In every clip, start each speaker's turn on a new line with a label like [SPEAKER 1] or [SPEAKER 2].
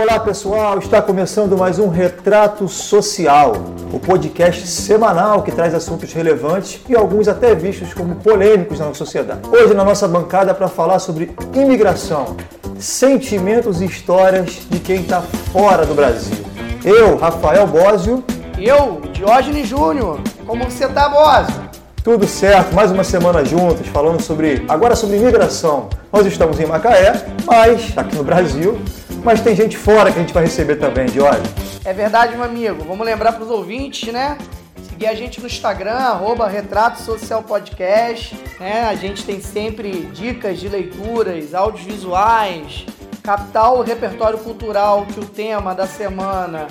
[SPEAKER 1] Olá pessoal, está começando mais um Retrato Social, o podcast semanal que traz assuntos relevantes e alguns até vistos como polêmicos na sociedade. Hoje na nossa bancada para falar sobre imigração, sentimentos e histórias de quem está fora do Brasil. Eu, Rafael Bósio.
[SPEAKER 2] Eu, Diógenes Júnior. Como você está, Bósio?
[SPEAKER 1] Tudo certo, mais uma semana juntos, falando sobre agora sobre imigração. Nós estamos em Macaé, mas aqui no Brasil, mas tem gente fora que a gente vai receber também, de olha.
[SPEAKER 2] É verdade, meu amigo. Vamos lembrar para os ouvintes, né? Seguir a gente no Instagram, arroba Retrato Social Podcast. Né? A gente tem sempre dicas de leituras, audiovisuais, captar o repertório cultural que o tema da semana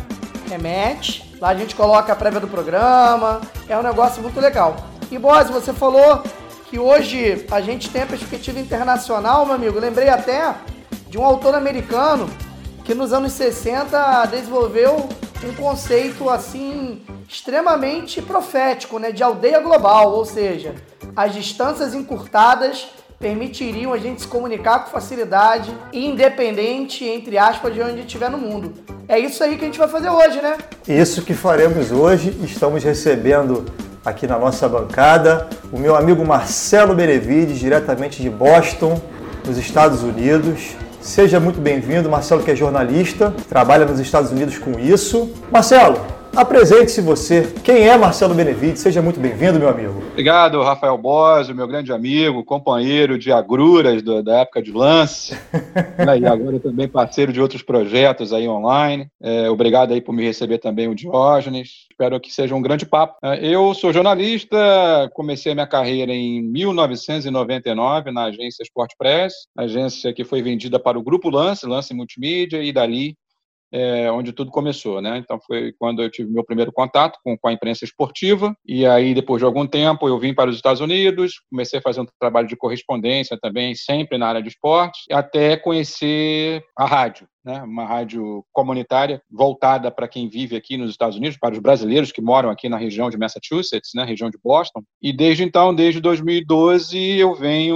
[SPEAKER 2] remete. Lá a gente coloca a prévia do programa. É um negócio muito legal. E, Boz, você falou que hoje a gente tem a perspectiva internacional, meu amigo. Lembrei até de um autor americano que nos anos 60 desenvolveu um conceito assim extremamente profético, né, de aldeia global, ou seja, as distâncias encurtadas permitiriam a gente se comunicar com facilidade, independente, entre aspas, de onde estiver no mundo. É isso aí que a gente vai fazer hoje, né?
[SPEAKER 1] Isso que faremos hoje. Estamos recebendo aqui na nossa bancada o meu amigo Marcelo Benevides, diretamente de Boston, nos Estados Unidos. Seja muito bem-vindo, Marcelo, que é jornalista, trabalha nos Estados Unidos com isso. Marcelo, Apresente-se você. Quem é Marcelo Benevides? Seja muito bem-vindo, meu amigo.
[SPEAKER 3] Obrigado, Rafael Bosio, meu grande amigo, companheiro de agruras do, da época de lance, né, e agora também parceiro de outros projetos aí online. É, obrigado aí por me receber também o Diógenes. Espero que seja um grande papo. É, eu sou jornalista, comecei minha carreira em 1999 na agência Sport Press, agência que foi vendida para o Grupo Lance, Lance Multimídia, e dali é, onde tudo começou, né? Então foi quando eu tive meu primeiro contato com, com, a imprensa esportiva e aí depois de algum tempo eu vim para os Estados Unidos, comecei a fazer um trabalho de correspondência também, sempre na área de esporte, até conhecer a rádio né, uma rádio comunitária voltada para quem vive aqui nos Estados Unidos, para os brasileiros que moram aqui na região de Massachusetts, né, região de Boston. E desde então, desde 2012, eu venho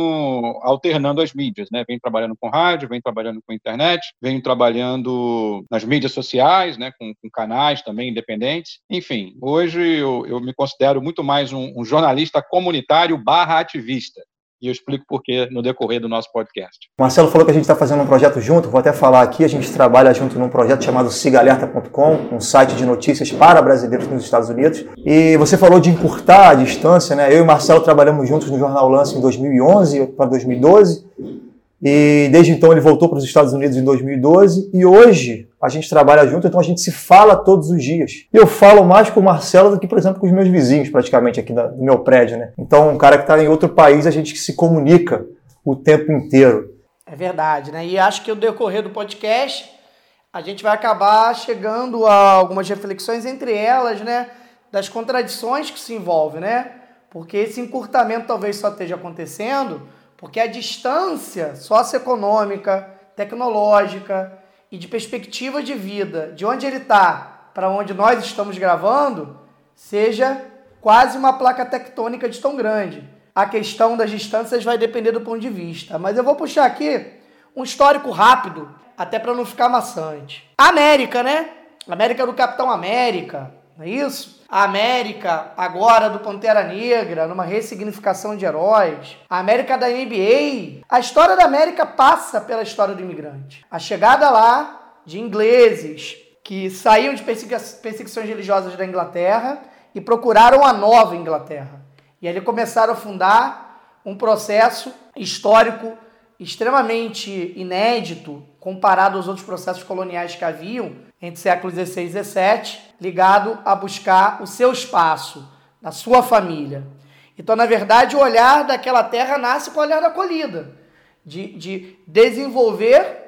[SPEAKER 3] alternando as mídias, né, venho trabalhando com rádio, venho trabalhando com internet, venho trabalhando nas mídias sociais, né, com, com canais também independentes. Enfim, hoje eu, eu me considero muito mais um, um jornalista comunitário barra ativista e eu explico por que no decorrer do nosso podcast.
[SPEAKER 1] Marcelo falou que a gente está fazendo um projeto junto, vou até falar aqui, a gente trabalha junto num projeto chamado sigalerta.com, um site de notícias para brasileiros nos Estados Unidos. E você falou de encurtar a distância, né? Eu e Marcelo trabalhamos juntos no Jornal Lance em 2011 para 2012. E desde então ele voltou para os Estados Unidos em 2012 e hoje a gente trabalha junto, então a gente se fala todos os dias. Eu falo mais com o Marcelo do que, por exemplo, com os meus vizinhos, praticamente, aqui do meu prédio, né? Então, um cara que está em outro país, a gente se comunica o tempo inteiro.
[SPEAKER 2] É verdade, né? E acho que no decorrer do podcast a gente vai acabar chegando a algumas reflexões, entre elas, né, das contradições que se envolvem, né? Porque esse encurtamento talvez só esteja acontecendo porque a distância socioeconômica, tecnológica e de perspectiva de vida, de onde ele está para onde nós estamos gravando, seja quase uma placa tectônica de tão grande. A questão das distâncias vai depender do ponto de vista. Mas eu vou puxar aqui um histórico rápido, até para não ficar maçante. América, né? América do Capitão América, não é isso? A América, agora do Pantera Negra, numa ressignificação de heróis. A América da NBA. A história da América passa pela história do imigrante. A chegada lá de ingleses que saíam de perseguições religiosas da Inglaterra e procuraram a nova Inglaterra. E ali começaram a fundar um processo histórico extremamente inédito comparado aos outros processos coloniais que haviam entre séculos XVI e XVII, ligado a buscar o seu espaço, na sua família. Então, na verdade, o olhar daquela terra nasce com o olhar da acolhida, de, de desenvolver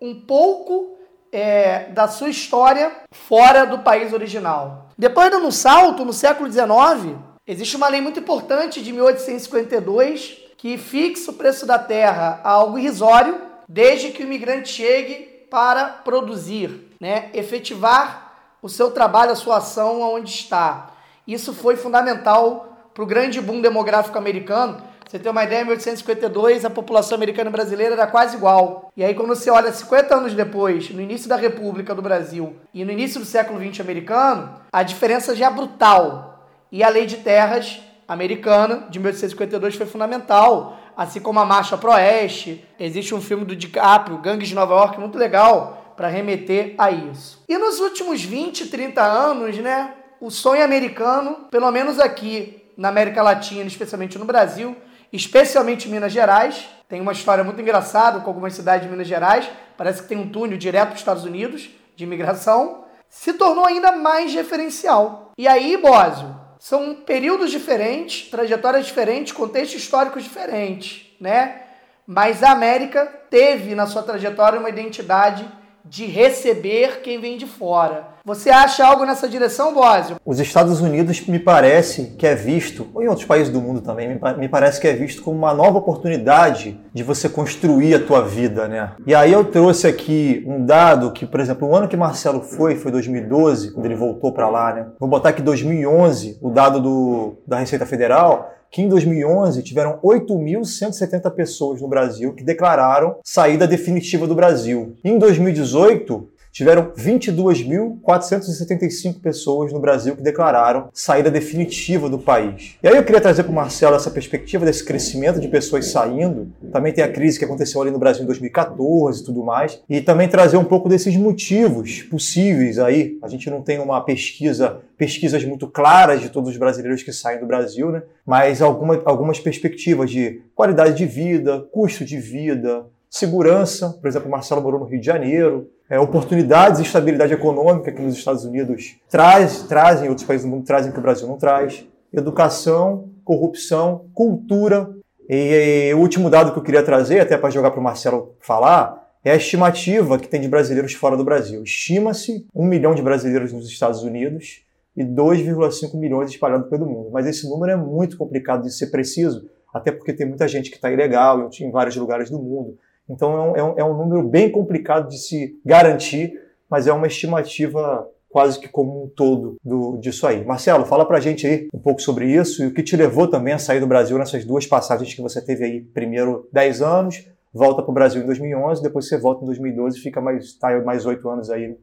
[SPEAKER 2] um pouco é, da sua história fora do país original. Depois dando um salto, no século XIX, existe uma lei muito importante de 1852 que fixa o preço da terra a algo irrisório, desde que o imigrante chegue para produzir, né, efetivar o seu trabalho, a sua ação onde está. Isso foi fundamental para o grande boom demográfico americano. você tem uma ideia, em 1852 a população americana e brasileira era quase igual. E aí quando você olha 50 anos depois, no início da República do Brasil e no início do século XX americano, a diferença já é brutal. E a lei de terras americana de 1852 foi fundamental, assim como a Marcha pro Oeste. Existe um filme do DiCaprio, Gangues de Nova York, muito legal para remeter a isso. E nos últimos 20, 30 anos, né, o sonho americano, pelo menos aqui na América Latina, especialmente no Brasil, especialmente em Minas Gerais, tem uma história muito engraçada com algumas cidades de Minas Gerais, parece que tem um túnel direto para os Estados Unidos de imigração, se tornou ainda mais referencial. E aí, Bósio, são períodos diferentes, trajetórias diferentes, contextos históricos diferentes, né? Mas a América teve na sua trajetória uma identidade de receber quem vem de fora. Você acha algo nessa direção, Bósio?
[SPEAKER 1] Os Estados Unidos me parece que é visto, ou em outros países do mundo também, me parece que é visto como uma nova oportunidade de você construir a tua vida, né? E aí eu trouxe aqui um dado que, por exemplo, o ano que Marcelo foi, foi 2012, quando ele voltou para lá, né? Vou botar aqui 2011, o dado do, da Receita Federal, que em 2011 tiveram 8.170 pessoas no Brasil que declararam saída definitiva do Brasil. Em 2018, tiveram 22.475 pessoas no Brasil que declararam saída definitiva do país. E aí eu queria trazer para o Marcelo essa perspectiva desse crescimento de pessoas saindo. Também tem a crise que aconteceu ali no Brasil em 2014 e tudo mais. E também trazer um pouco desses motivos possíveis aí. A gente não tem uma pesquisa, pesquisas muito claras de todos os brasileiros que saem do Brasil, né? Mas alguma, algumas perspectivas de qualidade de vida, custo de vida, segurança. Por exemplo, Marcelo morou no Rio de Janeiro é, oportunidades e estabilidade econômica que nos Estados Unidos traz, trazem, outros países do mundo trazem que o Brasil não traz, educação, corrupção, cultura. E, e o último dado que eu queria trazer, até para jogar para o Marcelo falar, é a estimativa que tem de brasileiros fora do Brasil. Estima-se um milhão de brasileiros nos Estados Unidos e 2,5 milhões espalhados pelo mundo. Mas esse número é muito complicado de ser preciso, até porque tem muita gente que está ilegal em vários lugares do mundo. Então é um, é um número bem complicado de se garantir, mas é uma estimativa quase que como um todo do, disso aí. Marcelo, fala pra gente aí um pouco sobre isso e o que te levou também a sair do Brasil nessas duas passagens que você teve aí, primeiro 10 anos, volta para o Brasil em 2011, depois você volta em 2012 e fica mais, tá, mais 8 anos aí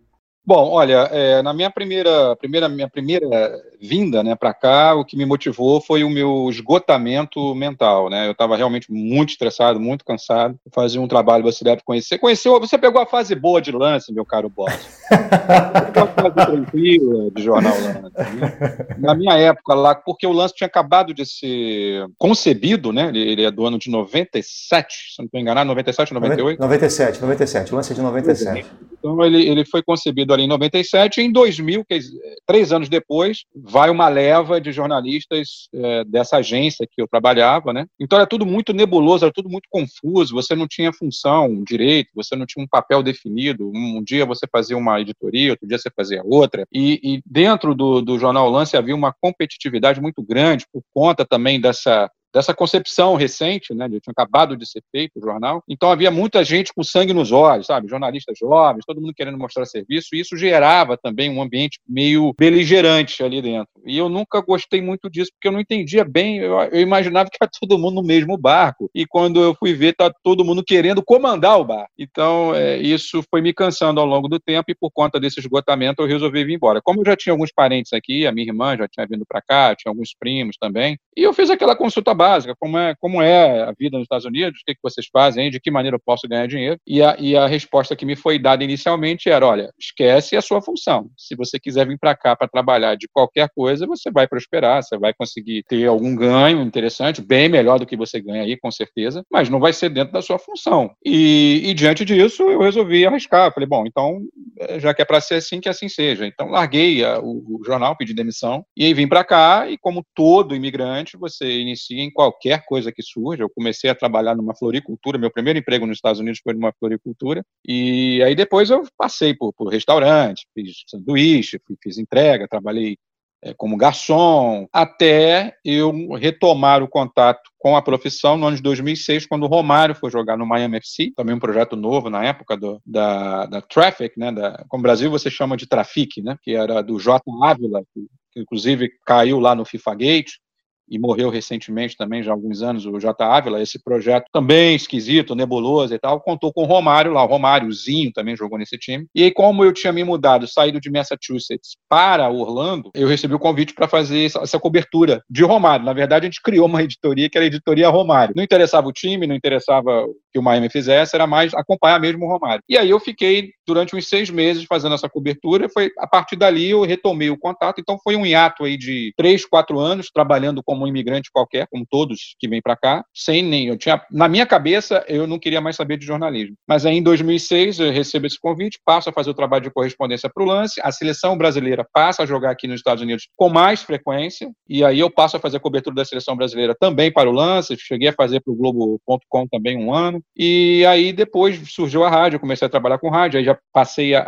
[SPEAKER 3] Bom, olha, é, na minha primeira, primeira, minha primeira vinda né, para cá, o que me motivou foi o meu esgotamento mental. Né? Eu estava realmente muito estressado, muito cansado. Fazia um trabalho, você deve conhecer. Conheceu, você pegou a fase boa de lance, meu caro boss. pegou a fase tranquila de jornal lance. Na minha época lá, porque o lance tinha acabado de ser concebido, né? ele, ele é do ano de 97, se não estou enganado, 97, 98?
[SPEAKER 1] 97, 97, o lance é de 97.
[SPEAKER 3] Então ele, ele foi concebido ali em 97 e em 2000, que, três anos depois, vai uma leva de jornalistas é, dessa agência que eu trabalhava, né? Então era tudo muito nebuloso, era tudo muito confuso, você não tinha função direito, você não tinha um papel definido, um, um dia você fazia uma editoria, outro dia você fazia outra, e, e dentro do, do Jornal Lance havia uma competitividade muito grande por conta também dessa dessa concepção recente, né? Tinha acabado de ser feito o jornal. Então havia muita gente com sangue nos olhos, sabe? Jornalistas jovens, todo mundo querendo mostrar serviço, e isso gerava também um ambiente meio beligerante ali dentro. E eu nunca gostei muito disso, porque eu não entendia bem, eu, eu imaginava que era todo mundo no mesmo barco. E quando eu fui ver, tá todo mundo querendo comandar o barco. Então, é, isso foi me cansando ao longo do tempo, e por conta desse esgotamento, eu resolvi vir embora. Como eu já tinha alguns parentes aqui, a minha irmã já tinha vindo para cá, tinha alguns primos também, e eu fiz aquela consulta básica, como é, como é a vida nos Estados Unidos, o que, que vocês fazem, de que maneira eu posso ganhar dinheiro. E a, e a resposta que me foi dada inicialmente era: olha, esquece a sua função. Se você quiser vir para cá para trabalhar de qualquer coisa, você vai prosperar, você vai conseguir ter algum ganho interessante, bem melhor do que você ganha aí, com certeza, mas não vai ser dentro da sua função. E, e diante disso, eu resolvi arriscar. Falei, bom, então, eh, já que é para ser assim, que assim seja. Então, larguei a, o, o jornal, pedi demissão, e aí vim para cá, e como todo imigrante, você inicia em qualquer coisa que surja. Eu comecei a trabalhar numa floricultura, meu primeiro emprego nos Estados Unidos foi numa floricultura, e aí depois eu passei por, por restaurante, fiz sanduíche, fiz entrega, trabalhei é, como garçom, até eu retomar o contato com a profissão no ano de 2006, quando o Romário foi jogar no Miami FC, também um projeto novo na época do, da, da Traffic, né, da, como Brasil você chama de Trafic, né, que era do J. Ávila, que, que inclusive caiu lá no FIFA Gate, e morreu recentemente também, já há alguns anos, o J. Ávila, esse projeto também esquisito, nebuloso e tal, contou com o Romário lá, o Romáriozinho também jogou nesse time. E aí, como eu tinha me mudado, saído de Massachusetts para Orlando, eu recebi o convite para fazer essa, cobertura de Romário. Na verdade, a gente criou uma editoria que era a Editoria Romário. Não interessava o time, não interessava que o Miami fizesse, era mais acompanhar mesmo o Romário. E aí eu fiquei durante uns seis meses fazendo essa cobertura, foi a partir dali eu retomei o contato, então foi um hiato aí de três, quatro anos, trabalhando como um imigrante qualquer, como todos que vêm para cá, sem nem, eu tinha, na minha cabeça, eu não queria mais saber de jornalismo. Mas aí em 2006 eu recebo esse convite, passo a fazer o trabalho de correspondência para o lance, a seleção brasileira passa a jogar aqui nos Estados Unidos com mais frequência, e aí eu passo a fazer a cobertura da seleção brasileira também para o lance, cheguei a fazer para o Globo.com também um ano, e aí depois surgiu a rádio, eu comecei a trabalhar com rádio, aí já passei a,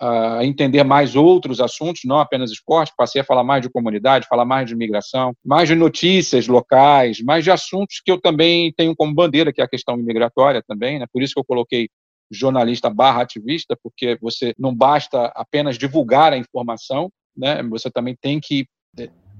[SPEAKER 3] a, a entender mais outros assuntos, não apenas esporte, passei a falar mais de comunidade, falar mais de imigração, mais de notícias locais, mais de assuntos que eu também tenho como bandeira, que é a questão imigratória também, né? Por isso que eu coloquei jornalista barra ativista, porque você não basta apenas divulgar a informação, né? Você também tem que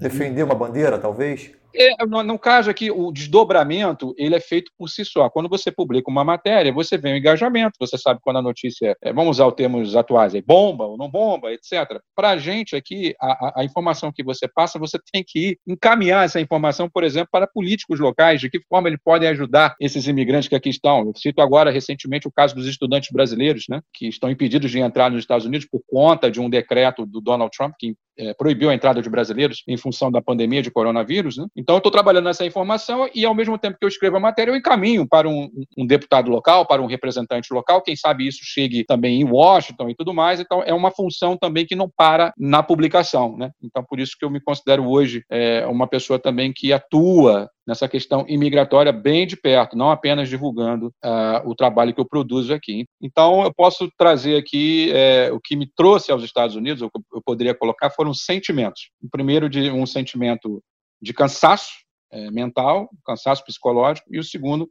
[SPEAKER 1] defender uma bandeira, talvez.
[SPEAKER 3] É, no, no, caso aqui, o desdobramento ele é feito por si só. Quando você publica uma matéria, você vê o engajamento, você sabe quando a notícia, é, vamos usar os termos atuais, é bomba ou não bomba, etc. Para a gente aqui, a, a, informação que você passa, você tem que encaminhar essa informação, por exemplo, para políticos locais, de que forma eles podem ajudar esses imigrantes que aqui estão. Eu cito agora, recentemente, o caso dos estudantes brasileiros, né, que estão impedidos de entrar nos Estados Unidos por conta de um decreto do Donald Trump que é, proibiu a entrada de brasileiros em função da pandemia de coronavírus. Né? Então, eu estou trabalhando nessa informação e, ao mesmo tempo que eu escrevo a matéria, eu encaminho para um, um, deputado local, para um representante local. Quem sabe isso chegue também em Washington e tudo mais. Então, é uma função também que não para na publicação. Né? Então, por isso que eu me considero hoje é, uma pessoa também que atua nessa questão imigratória bem de perto, não apenas divulgando uh, o trabalho que eu produzo aqui. Então, eu posso trazer aqui é, o que me trouxe aos Estados Unidos, eu, eu poderia colocar, foram sentimentos. O primeiro, de um sentimento de cansaço é, mental, cansaço psicológico, e o segundo,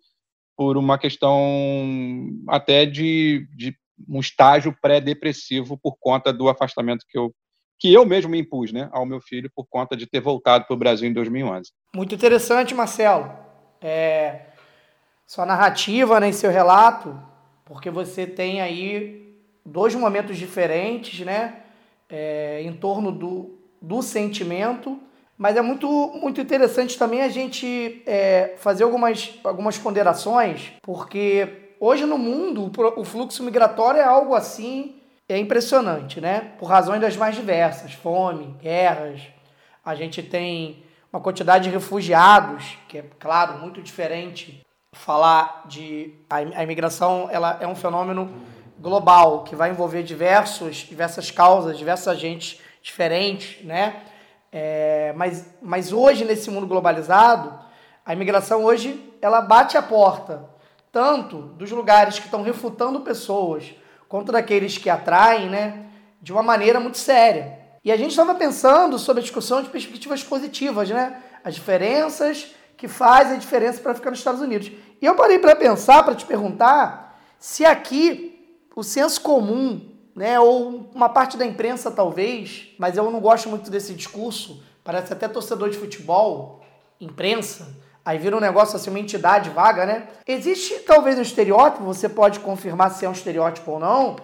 [SPEAKER 3] por uma questão até de, de um estágio pré-depressivo por conta do afastamento que eu que eu mesmo me impus né, ao meu filho por conta de ter voltado para o Brasil em 2011.
[SPEAKER 2] Muito interessante, Marcelo. É, sua narrativa, né, seu relato, porque você tem aí dois momentos diferentes, né, é, em torno do, do sentimento, mas é muito, muito interessante também a gente é, fazer algumas, algumas ponderações, porque hoje no mundo o fluxo migratório é algo assim é impressionante, né? Por razões das mais diversas, fome, guerras. A gente tem uma quantidade de refugiados, que é, claro, muito diferente. Falar de a imigração, ela é um fenômeno global que vai envolver diversos, diversas causas, diversos agentes diferentes, né? É, mas, mas hoje nesse mundo globalizado, a imigração hoje ela bate a porta tanto dos lugares que estão refutando pessoas quanto daqueles que atraem, né, de uma maneira muito séria. E a gente estava pensando sobre a discussão de perspectivas positivas, né? As diferenças que fazem a diferença para ficar nos Estados Unidos. E eu parei para pensar, para te perguntar, se aqui o senso comum, né, ou uma parte da imprensa talvez, mas eu não gosto muito desse discurso, parece até torcedor de futebol, imprensa, Aí vira um negócio assim, uma entidade vaga, né? Existe talvez um estereótipo, você pode confirmar se é um estereótipo ou não,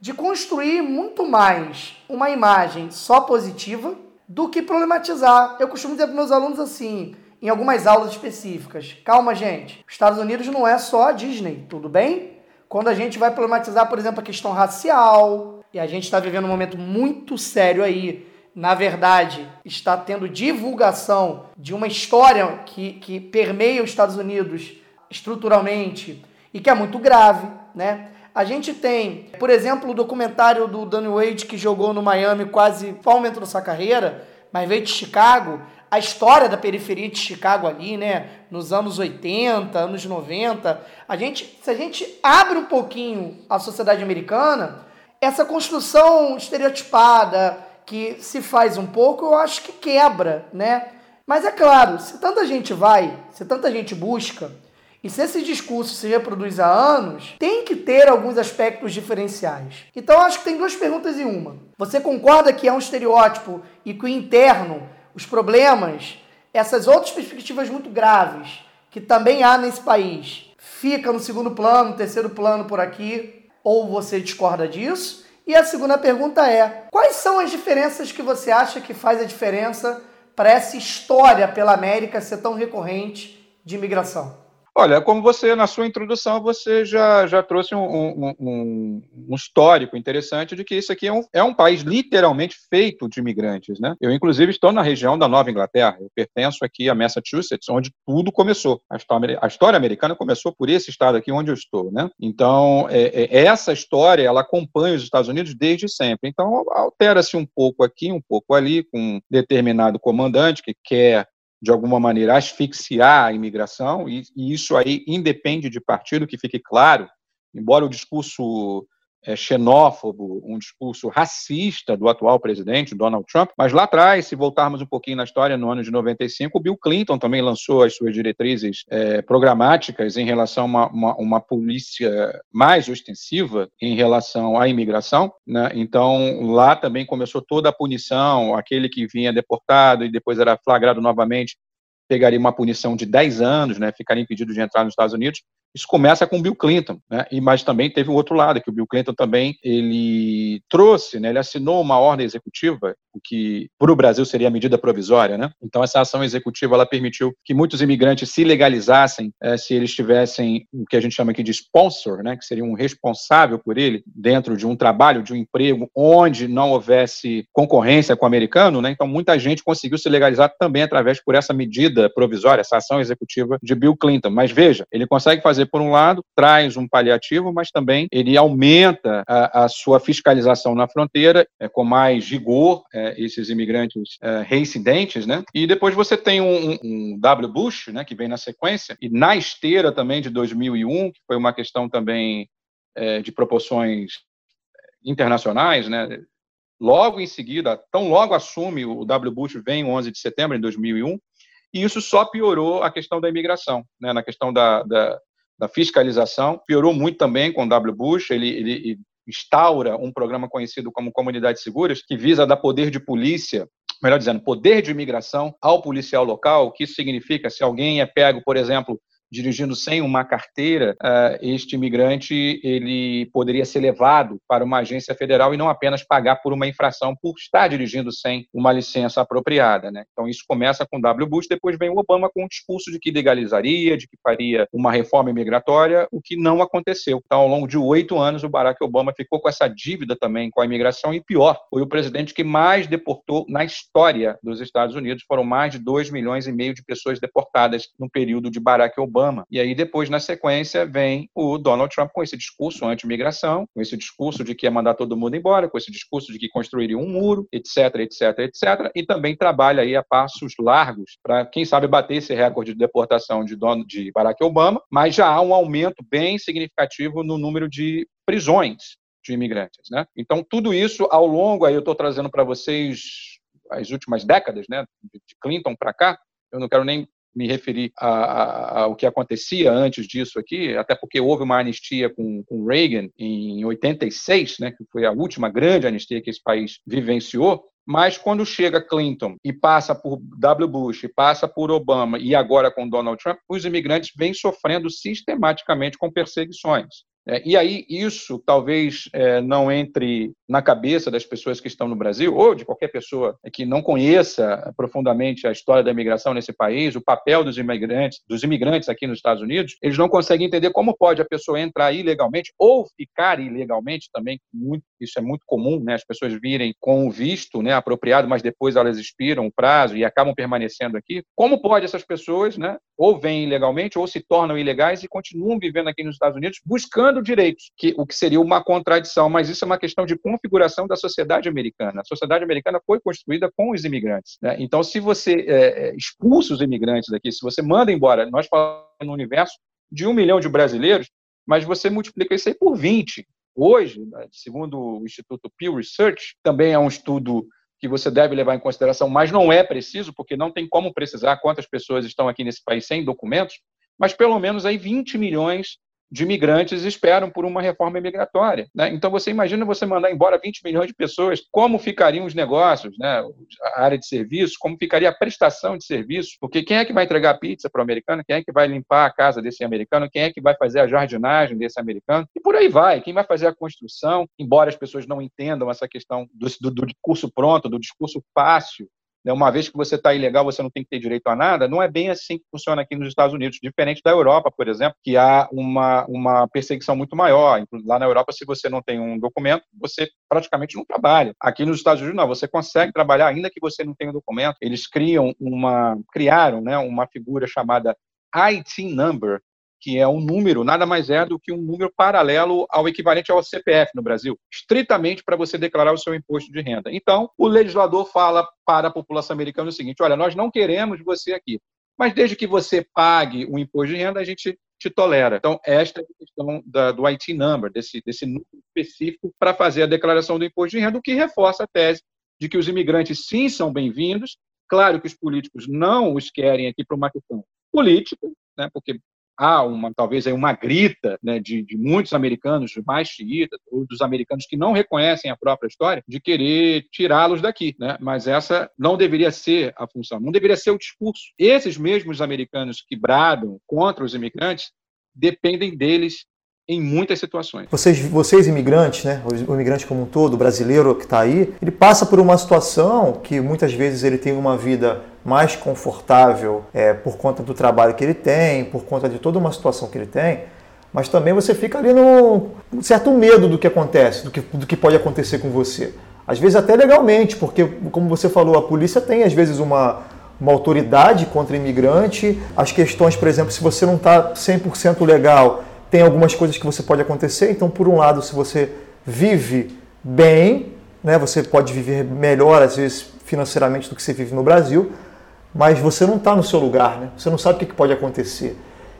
[SPEAKER 2] de construir muito mais uma imagem só positiva do que problematizar. Eu costumo dizer para meus alunos assim, em algumas aulas específicas: calma, gente, os Estados Unidos não é só a Disney, tudo bem? Quando a gente vai problematizar, por exemplo, a questão racial, e a gente está vivendo um momento muito sério aí na verdade, está tendo divulgação de uma história que, que permeia os Estados Unidos estruturalmente e que é muito grave, né? A gente tem, por exemplo, o documentário do Danny Wade que jogou no Miami quase qual momento da sua carreira, mas veio de Chicago, a história da periferia de Chicago ali, né, nos anos 80, anos 90. A gente, se a gente abre um pouquinho a sociedade americana, essa construção estereotipada, que se faz um pouco, eu acho que quebra, né? Mas é claro, se tanta gente vai, se tanta gente busca, e se esse discurso se reproduz há anos, tem que ter alguns aspectos diferenciais. Então acho que tem duas perguntas em uma. Você concorda que é um estereótipo e que o interno, os problemas essas outras perspectivas muito graves que também há nesse país, fica no segundo plano, terceiro plano por aqui, ou você discorda disso? E a segunda pergunta é: quais são as diferenças que você acha que faz a diferença para essa história pela América ser tão recorrente de imigração?
[SPEAKER 3] Olha, como você, na sua introdução, você já, já trouxe um, um, um, um histórico interessante de que isso aqui é um, é um país literalmente feito de imigrantes, né? Eu, inclusive, estou na região da Nova Inglaterra, eu pertenço aqui a Massachusetts, onde tudo começou. A história, a história americana começou por esse estado aqui onde eu estou, né? Então, é, é, essa história, ela acompanha os Estados Unidos desde sempre. Então, altera-se um pouco aqui, um pouco ali, com um determinado comandante que quer de alguma maneira, asfixiar a imigração, e, e isso aí independe de partido, que fique claro, embora o discurso xenófobo, um discurso racista do atual presidente, Donald Trump. Mas lá atrás, se voltarmos um pouquinho na história, no ano de 95, o Bill Clinton também lançou as suas diretrizes é, programáticas em relação a uma, uma, uma, polícia mais ostensiva em relação à imigração. Né? Então, lá também começou toda a punição, aquele que vinha deportado e depois era flagrado novamente pegaria uma punição de 10 anos, né, ficaria impedido de entrar nos Estados Unidos. Isso começa com o Bill Clinton, né? E mas também teve o outro lado, que o Bill Clinton também ele trouxe, né? Ele assinou uma ordem executiva, o que para o Brasil seria a medida provisória, né? Então essa ação executiva ela permitiu que muitos imigrantes se legalizassem é, se eles tivessem o que a gente chama aqui de sponsor, né? Que seria um responsável por ele dentro de um trabalho, de um emprego onde não houvesse concorrência com o americano, né? Então muita gente conseguiu se legalizar também através por essa medida provisória, essa ação executiva de Bill Clinton. Mas veja, ele consegue fazer por um lado, traz um paliativo, mas também ele aumenta a, a sua fiscalização na fronteira, é, com mais rigor, é, esses imigrantes é, reincidentes, né? E depois você tem um, um, W. Bush, né, que vem na sequência, e na esteira também de 2001, que foi uma questão também é, de proporções internacionais, né? Logo em seguida, tão logo assume o W. Bush vem 11 de setembro de 2001, e isso só piorou a questão da imigração, né, na questão da, da, da fiscalização. Piorou muito também com o W. Bush, ele, ele instaura um programa conhecido como Comunidades Seguras, que visa dar poder de polícia melhor dizendo, poder de imigração ao policial local, o que isso significa se alguém é pego, por exemplo, dirigindo sem uma carteira, uh, este imigrante ele poderia ser levado para uma agência federal e não apenas pagar por uma infração por estar dirigindo sem uma licença apropriada. Né? Então, isso começa com W. Bush, depois vem o Obama com o discurso de que legalizaria, de que faria uma reforma imigratória, o que não aconteceu. Então, ao longo de oito anos, o Barack Obama ficou com essa dívida também com a imigração e, pior, foi o presidente que mais deportou na história dos Estados Unidos. Foram mais de 2 milhões e meio de pessoas deportadas no período de Barack Obama Obama. E aí, depois, na sequência, vem o Donald Trump com esse discurso anti-imigração, com esse discurso de que ia mandar todo mundo embora, com esse discurso de que construiria um muro, etc, etc, etc. E também trabalha aí a passos largos para, quem sabe, bater esse recorde de deportação de, Donald, de Barack Obama, mas já há um aumento bem significativo no número de prisões de imigrantes, né? Então tudo isso ao longo aí eu estou trazendo para vocês as últimas décadas, né, de Clinton para cá. Eu não quero nem me referir ao que acontecia antes disso aqui, até porque houve uma anistia com, com Reagan em 86, né, que foi a última grande anistia que esse país vivenciou. Mas quando chega Clinton e passa por W. Bush, passa por Obama e agora com Donald Trump, os imigrantes vêm sofrendo sistematicamente com perseguições. É, e aí, isso talvez é, não entre na cabeça das pessoas que estão no Brasil, ou de qualquer pessoa que não conheça profundamente a história da imigração nesse país, o papel dos imigrantes, dos imigrantes aqui nos Estados Unidos, eles não conseguem entender como pode a pessoa entrar ilegalmente ou ficar ilegalmente também. Muito, isso é muito comum, né? As pessoas virem com o visto né, apropriado, mas depois elas expiram o prazo e acabam permanecendo aqui. Como pode essas pessoas, né, ou vêm ilegalmente ou se tornam ilegais e continuam vivendo aqui nos Estados Unidos buscando direitos, que, o que seria uma contradição, mas isso é uma questão de configuração da sociedade americana. A sociedade americana foi construída com os imigrantes. Né? Então, se você é, é expulsa os imigrantes daqui, se você manda embora, nós falamos no universo de um milhão de brasileiros, mas você multiplica isso aí por 20. Hoje, né, segundo o Instituto Pew Research, também é um estudo que você deve levar em consideração, mas não é preciso, porque não tem como precisar quantas pessoas estão aqui nesse país sem documentos, mas pelo menos aí 20 milhões de imigrantes esperam por uma reforma migratória. Né? Então, você imagina você mandar embora 20 milhões de pessoas, como ficariam os negócios, né? a área de serviço, como ficaria a prestação de serviço, porque quem é que vai entregar pizza para o americano, quem é que vai limpar a casa desse americano, quem é que vai fazer a jardinagem desse americano, e por aí vai, quem vai fazer a construção, embora as pessoas não entendam essa questão do, do, do discurso pronto, do discurso fácil, né, uma vez que você está ilegal, você não tem que ter direito a nada, não é bem assim que funciona aqui nos Estados Unidos, diferente da Europa, por exemplo, que há uma, uma perseguição muito maior. Lá na Europa, se você não tem um documento, você praticamente não trabalha. Aqui nos Estados Unidos, não, você consegue trabalhar ainda que você não tenha um documento. Eles criam uma, criaram né, uma figura chamada IT number, que é um número, nada mais é do que um número paralelo ao equivalente ao CPF no Brasil, estritamente para você declarar o seu imposto de renda. Então, o legislador fala para a população americana o seguinte: olha, nós não queremos você aqui, mas desde que você pague o imposto de renda, a gente te tolera. Então, esta é a questão da, do IT number, desse, desse número específico para fazer a declaração do imposto de renda, o que reforça a tese de que os imigrantes sim são bem-vindos. Claro que os políticos não os querem aqui para uma questão política, né, porque há uma talvez aí uma grita né, de, de, muitos americanos mais xiitas ou dos americanos que não reconhecem a própria história de querer tirá-los daqui, né? Mas essa não deveria ser a função, não deveria ser o discurso. Esses mesmos americanos que bradam contra os imigrantes dependem deles em muitas situações.
[SPEAKER 1] Vocês, vocês imigrantes, né, o imigrante como um todo, o brasileiro que está aí, ele passa por uma situação que muitas vezes ele tem uma vida mais confortável é, por conta do trabalho que ele tem, por conta de toda uma situação que ele tem, mas também você fica ali num certo medo do que acontece, do que, do que pode acontecer com você. Às vezes até legalmente, porque, como você falou, a polícia tem às vezes uma, uma autoridade contra imigrante. As questões, por exemplo, se você não está 100% legal tem algumas coisas que você pode acontecer. Então, por um lado, se você vive bem, né, você pode viver melhor, às vezes, financeiramente do que você vive no Brasil, mas você não está no seu lugar, né? você não sabe o que pode acontecer.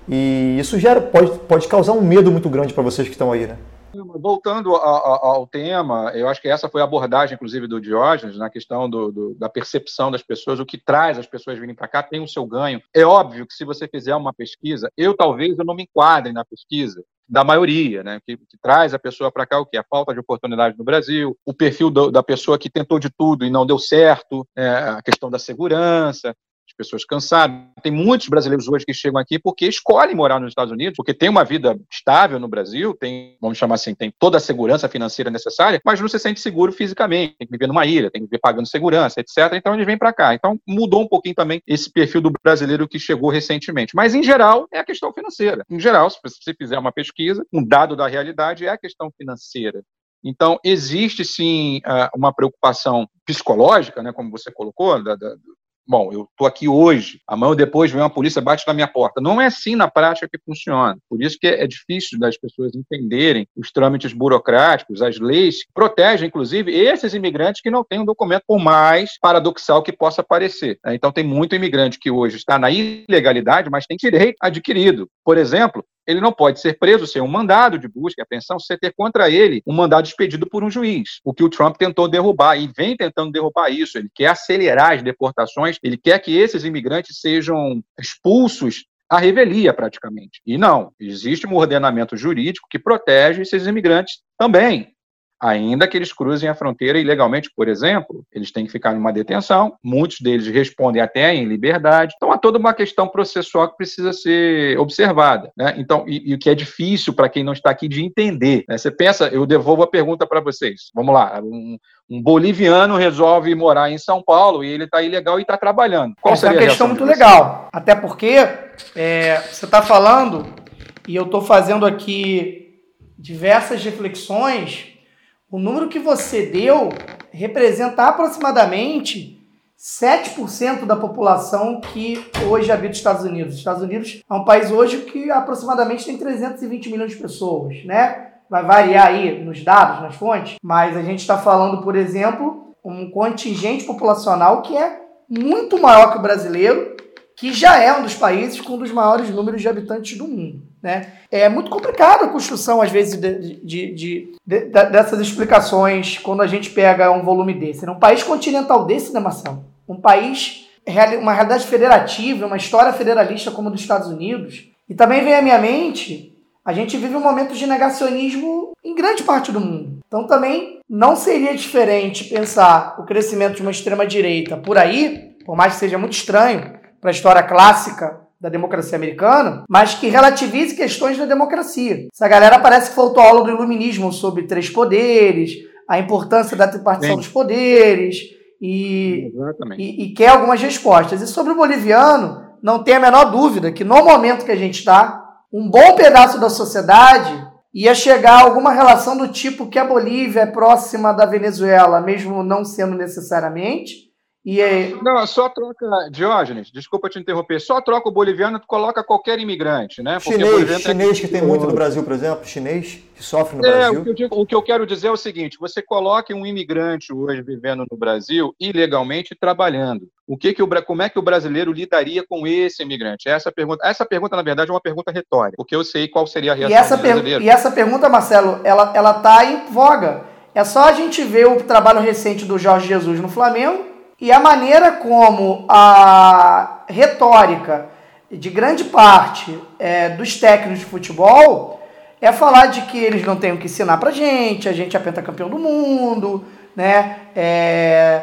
[SPEAKER 1] E isso gera, pode, pode causar um medo muito grande para vocês que estão aí, né?
[SPEAKER 3] Voltando ao tema, eu acho que essa foi a abordagem, inclusive, do Diógenes, na questão do, do, da percepção das pessoas, o que traz as pessoas virem para cá tem o seu ganho. É óbvio que se você fizer uma pesquisa, eu talvez eu não me enquadre na pesquisa, da maioria, né, que, que, traz a pessoa para cá o que a falta de oportunidade no Brasil, o perfil do, da pessoa que tentou de tudo e não deu certo, é, a questão da segurança, pessoas cansadas. Tem muitos brasileiros hoje que chegam aqui porque escolhem morar nos Estados Unidos, porque tem uma vida estável no Brasil, tem, vamos chamar assim, tem toda a segurança financeira necessária, mas não se sente seguro fisicamente, tem que viver numa ilha, tem que viver pagando segurança, etc. Então eles vêm para cá. Então mudou um pouquinho também esse perfil do brasileiro que chegou recentemente. Mas em geral é a questão financeira. Em geral, se você fizer uma pesquisa, um dado da realidade é a questão financeira. Então, existe sim ah, uma preocupação psicológica, né, como você colocou, da, da, bom, eu estou aqui hoje, amanhã ou depois vem uma polícia bate na minha porta. Não é assim na prática que funciona. Por isso que é difícil das pessoas entenderem os trâmites burocráticos, as leis que protegem, inclusive, esses imigrantes que não têm um documento, por mais paradoxal que possa parecer. Então, tem muito imigrante que hoje está na ilegalidade, mas tem direito adquirido. Por exemplo, ele não pode ser preso sem um mandado de busca e apreensão, sem ter contra ele um mandado expedido por um juiz. O que o Trump tentou derrubar e vem tentando derrubar isso. Ele quer acelerar as deportações, ele quer que esses imigrantes sejam expulsos à revelia, praticamente. E não, existe um ordenamento jurídico que protege esses imigrantes também ainda que eles cruzem a fronteira ilegalmente, por exemplo, eles têm que ficar em uma detenção, muitos deles respondem até em liberdade. Então, há toda uma questão processual que precisa ser observada. Né? Então, e, e, o que é difícil para quem não está aqui de entender. Né? Você pensa, eu devolvo a pergunta para vocês. Vamos lá, um, um, boliviano resolve morar em São Paulo e ele está ilegal e está trabalhando.
[SPEAKER 2] Qual Essa seria é uma questão muito legal. Até porque é, você está falando, e eu estou fazendo aqui diversas reflexões o número que você deu representa aproximadamente 7% da população que hoje habita os Estados Unidos. Os Estados Unidos é um país hoje que aproximadamente tem 320 milhões de pessoas, né? Vai variar aí nos dados, nas fontes, mas a gente está falando, por exemplo, um contingente populacional que é muito maior que o brasileiro, que já é um dos países com um dos maiores números de habitantes do mundo. Né? É muito complicado a construção, às vezes, de, de, de, de dessas explicações quando a gente pega um volume desse. Né? Um país continental desse, né, Marcelo? Um país, uma realidade federativa, uma história federalista como a dos Estados Unidos. E também vem à minha mente a gente vive um momento de negacionismo em grande parte do mundo. Então também não seria diferente pensar o crescimento de uma extrema-direita por aí, por mais que seja muito estranho para a história clássica da democracia americana, mas que relativize questões da democracia. Essa galera parece que faltou aula do iluminismo sobre três poderes, a importância da tripartição Sim. dos poderes e, e, e quer algumas respostas. E sobre o boliviano, não tem a menor dúvida que no momento que a gente está, um bom pedaço da sociedade ia chegar a alguma relação do tipo que a Bolívia é próxima da Venezuela, mesmo não sendo necessariamente. E
[SPEAKER 3] aí... Não, só troca, Diógenes, desculpa te interromper, só troca o boliviano, tu coloca qualquer imigrante, né?
[SPEAKER 1] Porque chinês, chinês que tem muito no Brasil, por exemplo, chinês que sofre no é, Brasil.
[SPEAKER 3] O que, digo, o que, eu quero dizer é o seguinte: você coloque um imigrante hoje vivendo no Brasil ilegalmente trabalhando. O que que o, como é que o brasileiro lidaria com esse imigrante? Essa pergunta, essa pergunta na verdade é uma pergunta retórica, porque eu sei qual seria a reação
[SPEAKER 2] e essa do brasileiro. E essa pergunta, Marcelo, ela ela tá em voga. É só a gente ver o trabalho recente do Jorge Jesus no Flamengo e a maneira como a retórica de grande parte é, dos técnicos de futebol é falar de que eles não têm o que ensinar pra gente, a gente é pentacampeão do mundo, né? É,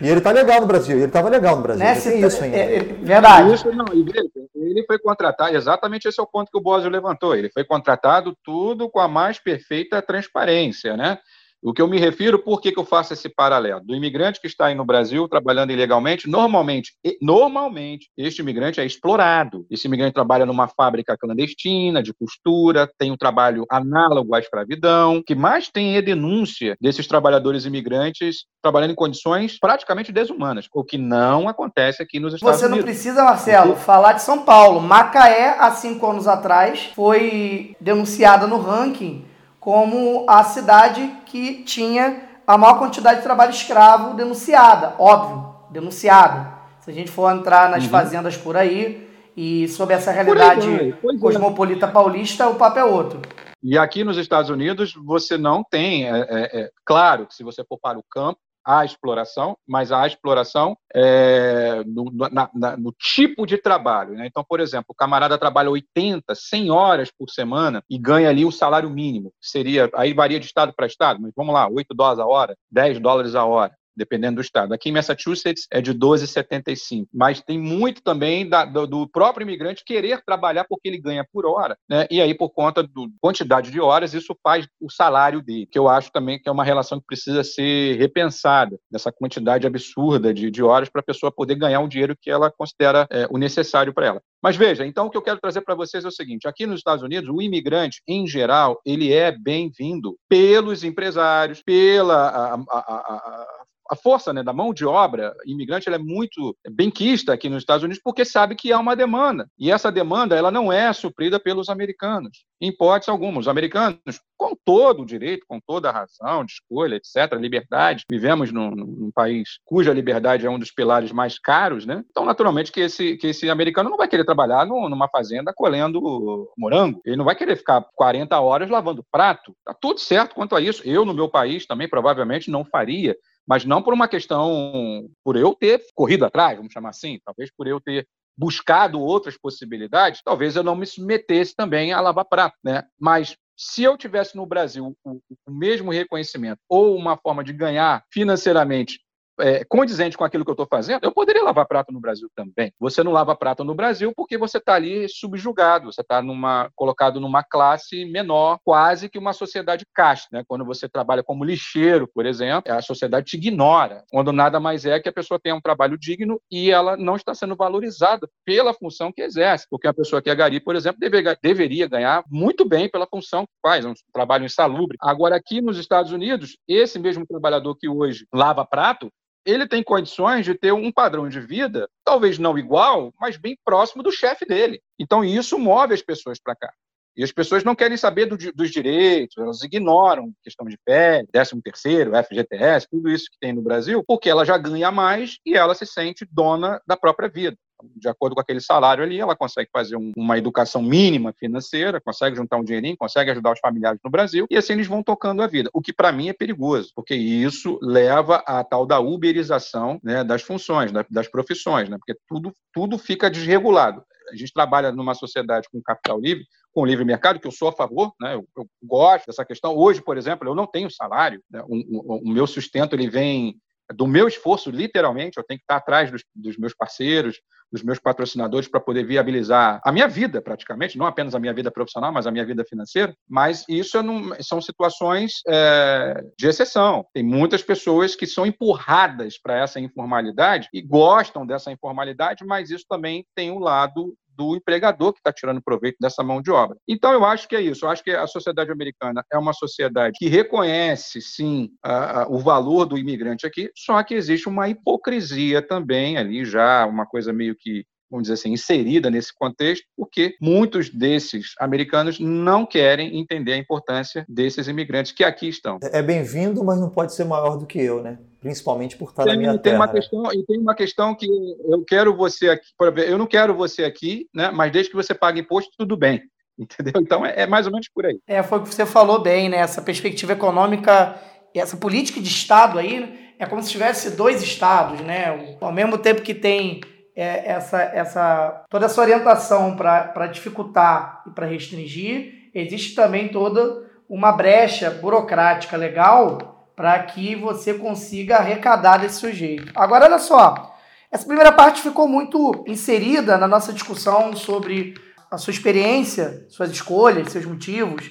[SPEAKER 1] e ele tá legal no Brasil, ele tava legal no Brasil. Né? Tem isso ainda. É,
[SPEAKER 2] é, verdade. Isso,
[SPEAKER 3] não, ele foi contratado, exatamente esse é o ponto que o Bosio levantou. Ele foi contratado tudo com a mais perfeita transparência, né? O que eu me refiro, por que, que eu faço esse paralelo? Do imigrante que está aí no Brasil trabalhando ilegalmente, normalmente, normalmente, este imigrante é explorado. Esse imigrante trabalha numa fábrica clandestina, de costura, tem um trabalho análogo à escravidão. O que mais tem é denúncia desses trabalhadores imigrantes trabalhando em condições praticamente desumanas, o que não acontece aqui nos Estados
[SPEAKER 2] Você
[SPEAKER 3] Unidos.
[SPEAKER 2] Você não precisa, Marcelo, falar de São Paulo. Macaé, há cinco anos atrás, foi denunciada no ranking como a cidade que tinha a maior quantidade de trabalho escravo denunciada, óbvio, denunciada. Se a gente for entrar nas uhum. fazendas por aí e sobre essa realidade aí, cosmopolita paulista, o papo é outro.
[SPEAKER 3] E aqui nos Estados Unidos você não tem, é, é, é claro que se você for para o campo, a exploração, mas a exploração é, no, na, na, no, tipo de trabalho. Né? Então, por exemplo, o camarada trabalha 80, 100 horas por semana e ganha ali o salário mínimo, que seria, aí varia de estado para estado, mas vamos lá, 8 dólares a hora, 10 dólares a hora dependendo do estado. Aqui em Massachusetts é de 12,75, mas tem muito também da, do, do, próprio imigrante querer trabalhar porque ele ganha por hora, né? E aí por conta da quantidade de horas isso faz o salário dele, que eu acho também que é uma relação que precisa ser repensada dessa quantidade absurda de, de horas para a pessoa poder ganhar um dinheiro que ela considera é, o necessário para ela. Mas veja, então o que eu quero trazer para vocês é o seguinte: aqui nos Estados Unidos, o imigrante, em geral, ele é bem-vindo pelos empresários, pela a, a, a, a força né, da mão de obra imigrante ela é muito benquista aqui nos Estados Unidos porque sabe que há uma demanda. E essa demanda ela não é suprida pelos americanos, em hipótese alguma. Os americanos, com todo o direito, com toda a razão de escolha, etc., liberdade, vivemos num, num, país cuja liberdade é um dos pilares mais caros, né? então naturalmente que esse, que esse americano não vai querer trabalhar no, numa fazenda colhendo morango. Ele não vai querer ficar 40 horas lavando prato. Tá tudo certo quanto a isso. Eu, no meu país, também provavelmente não faria mas não por uma questão, por eu ter corrido atrás, vamos chamar assim, talvez por eu ter buscado outras possibilidades, talvez eu não me submetesse também a lavar prato, né? Mas se eu tivesse no Brasil o, o mesmo reconhecimento ou uma forma de ganhar financeiramente é, condizente com aquilo que eu estou fazendo, eu poderia lavar prato no Brasil também. Você não lava prato no Brasil porque você está ali subjugado, você está numa, colocado numa classe menor, quase que uma sociedade casta. Né? Quando você trabalha como lixeiro, por exemplo, a sociedade te ignora, quando nada mais é que a pessoa tenha um trabalho digno e ela não está sendo valorizada pela função que exerce. Porque a pessoa que é gari, por exemplo, deve, deveria ganhar muito bem pela função que faz, um trabalho insalubre. Agora, aqui nos Estados Unidos, esse mesmo trabalhador que hoje lava prato, ele tem condições de ter um padrão de vida, talvez não igual, mas bem próximo do chefe dele. Então, isso move as pessoas para cá. E as pessoas não querem saber do, dos direitos, elas ignoram questão de pé, 13 terceiro, FGTS, tudo isso que tem no Brasil, porque ela já ganha mais e ela se sente dona da própria vida de acordo com aquele salário ali, ela consegue fazer um, uma educação mínima financeira, consegue juntar um dinheirinho, consegue ajudar os familiares no Brasil, e assim eles vão tocando a vida. O que para mim é perigoso, porque isso leva à tal da uberização né, das funções, das profissões, né, porque tudo, tudo fica desregulado a gente trabalha numa sociedade com capital livre, com livre mercado, que eu sou a favor, né? eu, eu gosto dessa questão. Hoje, por exemplo, eu não tenho salário, né? o, o, o meu sustento ele vem do meu esforço, literalmente, eu tenho que estar atrás dos, dos meus parceiros, dos meus patrocinadores para poder viabilizar a minha vida, praticamente, não apenas a minha vida profissional, mas a minha vida financeira. Mas isso não, são situações é, de exceção. Tem muitas pessoas que são empurradas para essa informalidade e gostam dessa informalidade, mas isso também tem um lado do empregador que está tirando proveito dessa mão de obra. Então, eu acho que é isso. Eu acho que a sociedade americana é uma sociedade que reconhece, sim, a, a, o valor do imigrante aqui, só que existe uma hipocrisia também ali, já uma coisa meio que vamos dizer assim, inserida nesse contexto, porque muitos desses americanos não querem entender a importância desses imigrantes que aqui estão.
[SPEAKER 1] É bem-vindo, mas não pode ser maior do que eu, né? Principalmente por estar tem, na minha
[SPEAKER 3] tem
[SPEAKER 1] terra.
[SPEAKER 3] Uma questão, e tem uma questão que eu quero você aqui, eu não quero você aqui, né? Mas desde que você pague imposto, tudo bem. Entendeu? Então é, é mais ou menos por aí.
[SPEAKER 2] É, foi o que você falou bem, né? Essa perspectiva econômica, essa política de Estado aí, é como se tivesse dois estados, né? Ao mesmo tempo que tem é, essa, essa, toda essa orientação para dificultar e para restringir, existe também toda uma brecha burocrática legal para que você consiga arrecadar desse sujeito. Agora, olha só, essa primeira parte ficou muito inserida na nossa discussão sobre a sua experiência, suas escolhas, seus motivos,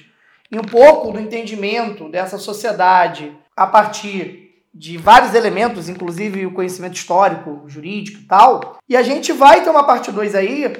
[SPEAKER 2] e um pouco do entendimento dessa sociedade a partir de vários elementos, inclusive o conhecimento histórico, jurídico e tal. E a gente vai ter uma parte 2 aí,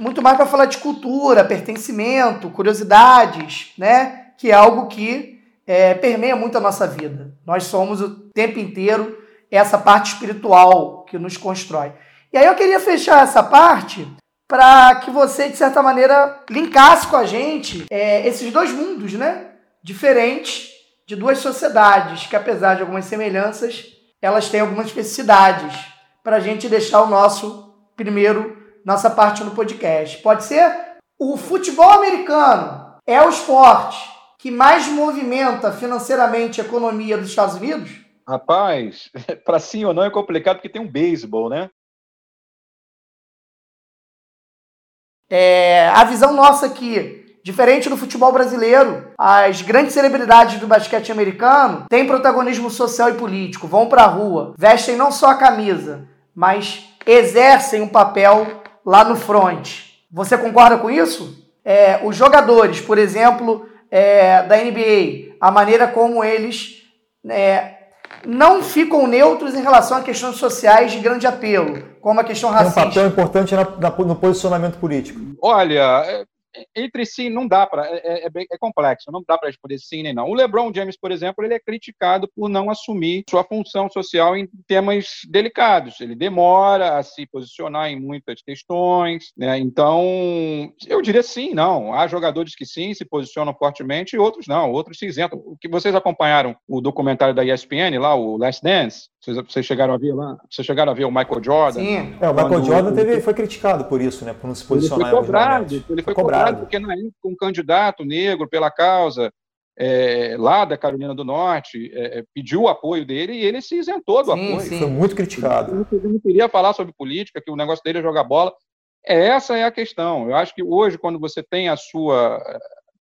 [SPEAKER 2] muito mais para falar de cultura, pertencimento, curiosidades, né? Que é algo que é, permeia muito a nossa vida. Nós somos o tempo inteiro essa parte espiritual que nos constrói. E aí eu queria fechar essa parte para que você, de certa maneira, linkasse com a gente é, esses dois mundos, né? Diferentes de duas sociedades que, apesar de algumas semelhanças, elas têm algumas especificidades para a gente deixar o nosso primeiro, nossa parte no podcast. Pode ser? O futebol americano é o esporte que mais movimenta financeiramente a economia dos Estados Unidos?
[SPEAKER 3] Rapaz, para sim ou não é complicado porque tem um beisebol, né?
[SPEAKER 2] É, a visão nossa aqui Diferente do futebol brasileiro, as grandes celebridades do basquete americano têm protagonismo social e político, vão para a rua, vestem não só a camisa, mas exercem um papel lá no front. Você concorda com isso? É, os jogadores, por exemplo, é, da NBA, a maneira como eles é, não ficam neutros em relação a questões sociais de grande apelo, como a questão racista.
[SPEAKER 1] Tem um papel importante na, na, no posicionamento político.
[SPEAKER 3] Olha, é, entre si não dá para é, é, é, é, complexo, não dá para responder sim nem não. O LeBron James, por exemplo, ele é criticado por não assumir sua função social em temas delicados. Ele demora a se posicionar em muitas questões, né? Então, eu diria sim, não. Há jogadores que sim se posicionam fortemente e outros não, outros se isentam. O que vocês acompanharam o documentário da ESPN lá, o Last Dance? Vocês, vocês chegaram a ver lá? Vocês chegaram a ver o Michael Jordan?
[SPEAKER 1] Sim. É, o Michael Jordan teve, foi criticado por isso, né? Por não se posicionar.
[SPEAKER 3] Ele foi cobrado, ele foi, foi cobrado. Cobrado porque na época um candidato negro pela causa é, lá da Carolina do Norte é, é pediu o apoio dele e ele se isentou do sim, apoio.
[SPEAKER 1] Sim. Foi muito criticado.
[SPEAKER 3] Ele não queria falar sobre política, que o negócio dele é jogar bola. Essa é a questão. Eu acho que hoje, quando você tem a sua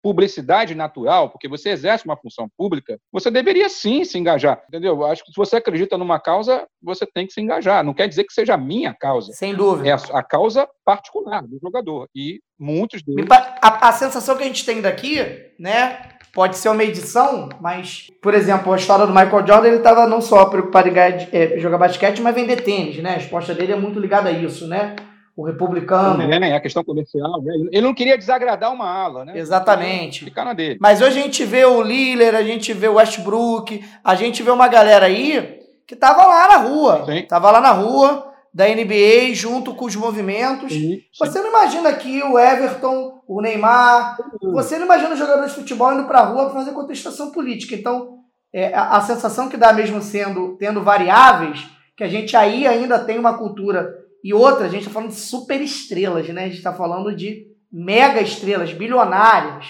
[SPEAKER 3] publicidade natural, porque você exerce uma função pública, você deveria sim se engajar, entendeu? Eu acho que se você acredita numa causa, você tem que se engajar. Não quer dizer que seja a minha causa.
[SPEAKER 2] Sem dúvida.
[SPEAKER 3] É a, a causa particular do jogador. E muitos deles.
[SPEAKER 2] A, a sensação que a gente tem daqui, né? Pode ser uma edição, mas, por exemplo, a história do Michael Jordan, ele estava não só preocupado em é, jogar basquete, mas vender tênis, né? A resposta dele é muito ligada a isso, né? O republicano.
[SPEAKER 3] É, a questão comercial. Né? Ele não queria desagradar uma ala, né?
[SPEAKER 2] Exatamente.
[SPEAKER 3] Ficar na dele.
[SPEAKER 2] Mas hoje a gente vê o Lillard, a gente vê o Westbrook, a gente vê uma galera aí que tava lá na rua. Sim. Tava lá na rua da NBA junto com os movimentos. Sim, sim. Você não imagina aqui o Everton, o Neymar, você não imagina os jogadores de futebol indo para a rua para fazer contestação política. Então, é, a, a sensação que dá mesmo sendo tendo variáveis, que a gente aí ainda tem uma cultura e outra, a gente está falando de super estrelas, né? A gente está falando de mega estrelas, bilionárias.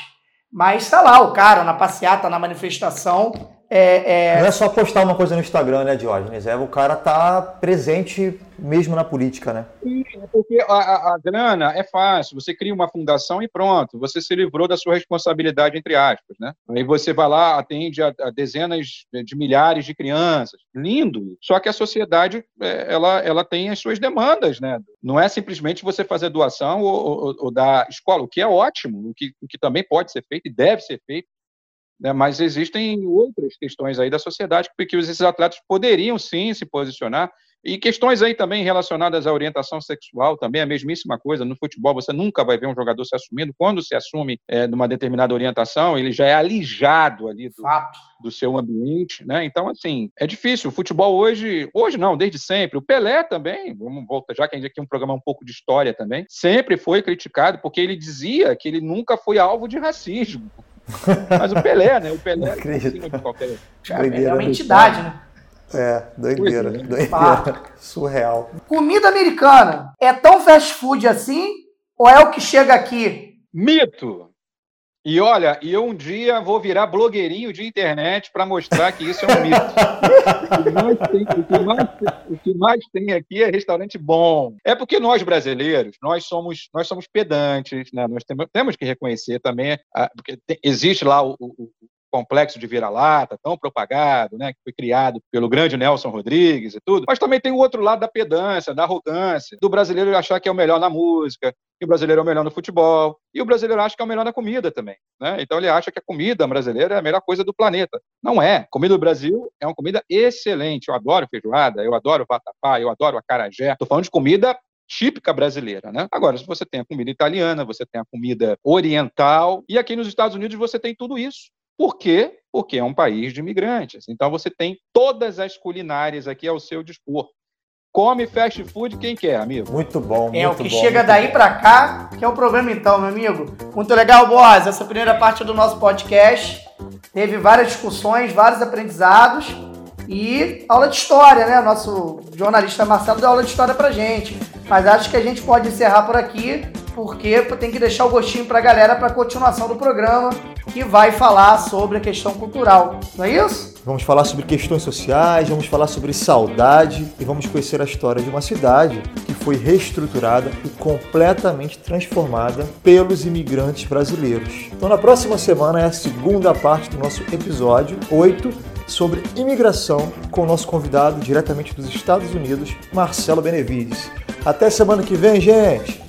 [SPEAKER 2] Mas está lá o cara na passeata, na manifestação, É,
[SPEAKER 1] é... Não é só postar uma coisa no Instagram, né, Diógenes? É o cara tá presente mesmo na política, né?
[SPEAKER 3] Sim, é porque a, a, a, grana é fácil. Você cria uma fundação e pronto. Você se livrou da sua responsabilidade, entre aspas, né? Aí você vai lá, atende a, a dezenas de milhares de crianças. Lindo. Só que a sociedade, é, ela, ela tem as suas demandas, né? Não é simplesmente você fazer doação ou, ou, ou da escola, o que é ótimo, o que, o que também pode ser feito e deve ser feito né, mas existem outras questões aí da sociedade que esses atletas poderiam sim se posicionar. E questões aí também relacionadas à orientação sexual, também a mesmíssima coisa. No futebol, você nunca vai ver um jogador se assumindo. Quando se assume é, numa determinada orientação, ele já é alijado ali do, do, seu ambiente. Né? Então, assim, é difícil. O futebol hoje, hoje não, desde sempre. O Pelé também, vamos voltar, já que a gente aqui é um programa um pouco de história também, sempre foi criticado porque ele dizia que ele nunca foi alvo de racismo. Mas o Pelé, né? O Pelé é acima de qualquer.
[SPEAKER 2] é uma entidade, né?
[SPEAKER 1] É, doideira, é. doideira. Surreal.
[SPEAKER 2] Comida americana é tão fast food assim ou é o que chega aqui?
[SPEAKER 3] Mito! E olha, e eu um dia vou virar blogueirinho de internet para mostrar que isso é um mito. o, que mais tem, o, que mais, o que mais tem aqui é restaurante bom. É porque nós brasileiros, nós somos, nós somos pedantes, né? Nós temos, temos que reconhecer também, porque tem, existe lá o, o, complexo de vira-lata, tão propagado, né, que foi criado pelo grande Nelson Rodrigues e tudo, mas também tem o outro lado da pedância, da arrogância, do brasileiro achar que é o melhor na música, que o brasileiro é o melhor no futebol, e o brasileiro acha que é o melhor na comida também, né? Então ele acha que a comida brasileira é a melhor coisa do planeta. Não é. A comida do Brasil é uma comida excelente. Eu adoro feijoada, eu adoro vatapá, eu adoro acarajé. Estou falando de comida típica brasileira, né? Agora, você tem a comida italiana, você tem a comida oriental, e aqui nos Estados Unidos você tem tudo isso. Por quê? Porque é um país de imigrantes. Então você tem todas as culinárias aqui ao seu dispor. Come fast food quem quer, amigo.
[SPEAKER 1] Muito bom,
[SPEAKER 2] É
[SPEAKER 1] o
[SPEAKER 2] que bom, chega daí para cá, que é o problema então, meu amigo. Muito legal, Boaz. Essa primeira parte do nosso podcast teve várias discussões, vários aprendizados e aula de história, né? Nosso jornalista Marcelo deu aula de história pra gente. Mas acho que a gente pode encerrar por aqui porque tem que deixar o gostinho para a galera para a continuação do programa, que vai falar sobre a questão cultural. Não é isso?
[SPEAKER 1] Vamos falar sobre questões sociais, vamos falar sobre saudade e vamos conhecer a história de uma cidade que foi reestruturada e completamente transformada pelos imigrantes brasileiros. Então, na próxima semana é a segunda parte do nosso episódio 8 sobre imigração com o nosso convidado diretamente dos Estados Unidos, Marcelo Benevides. Até semana que vem, gente!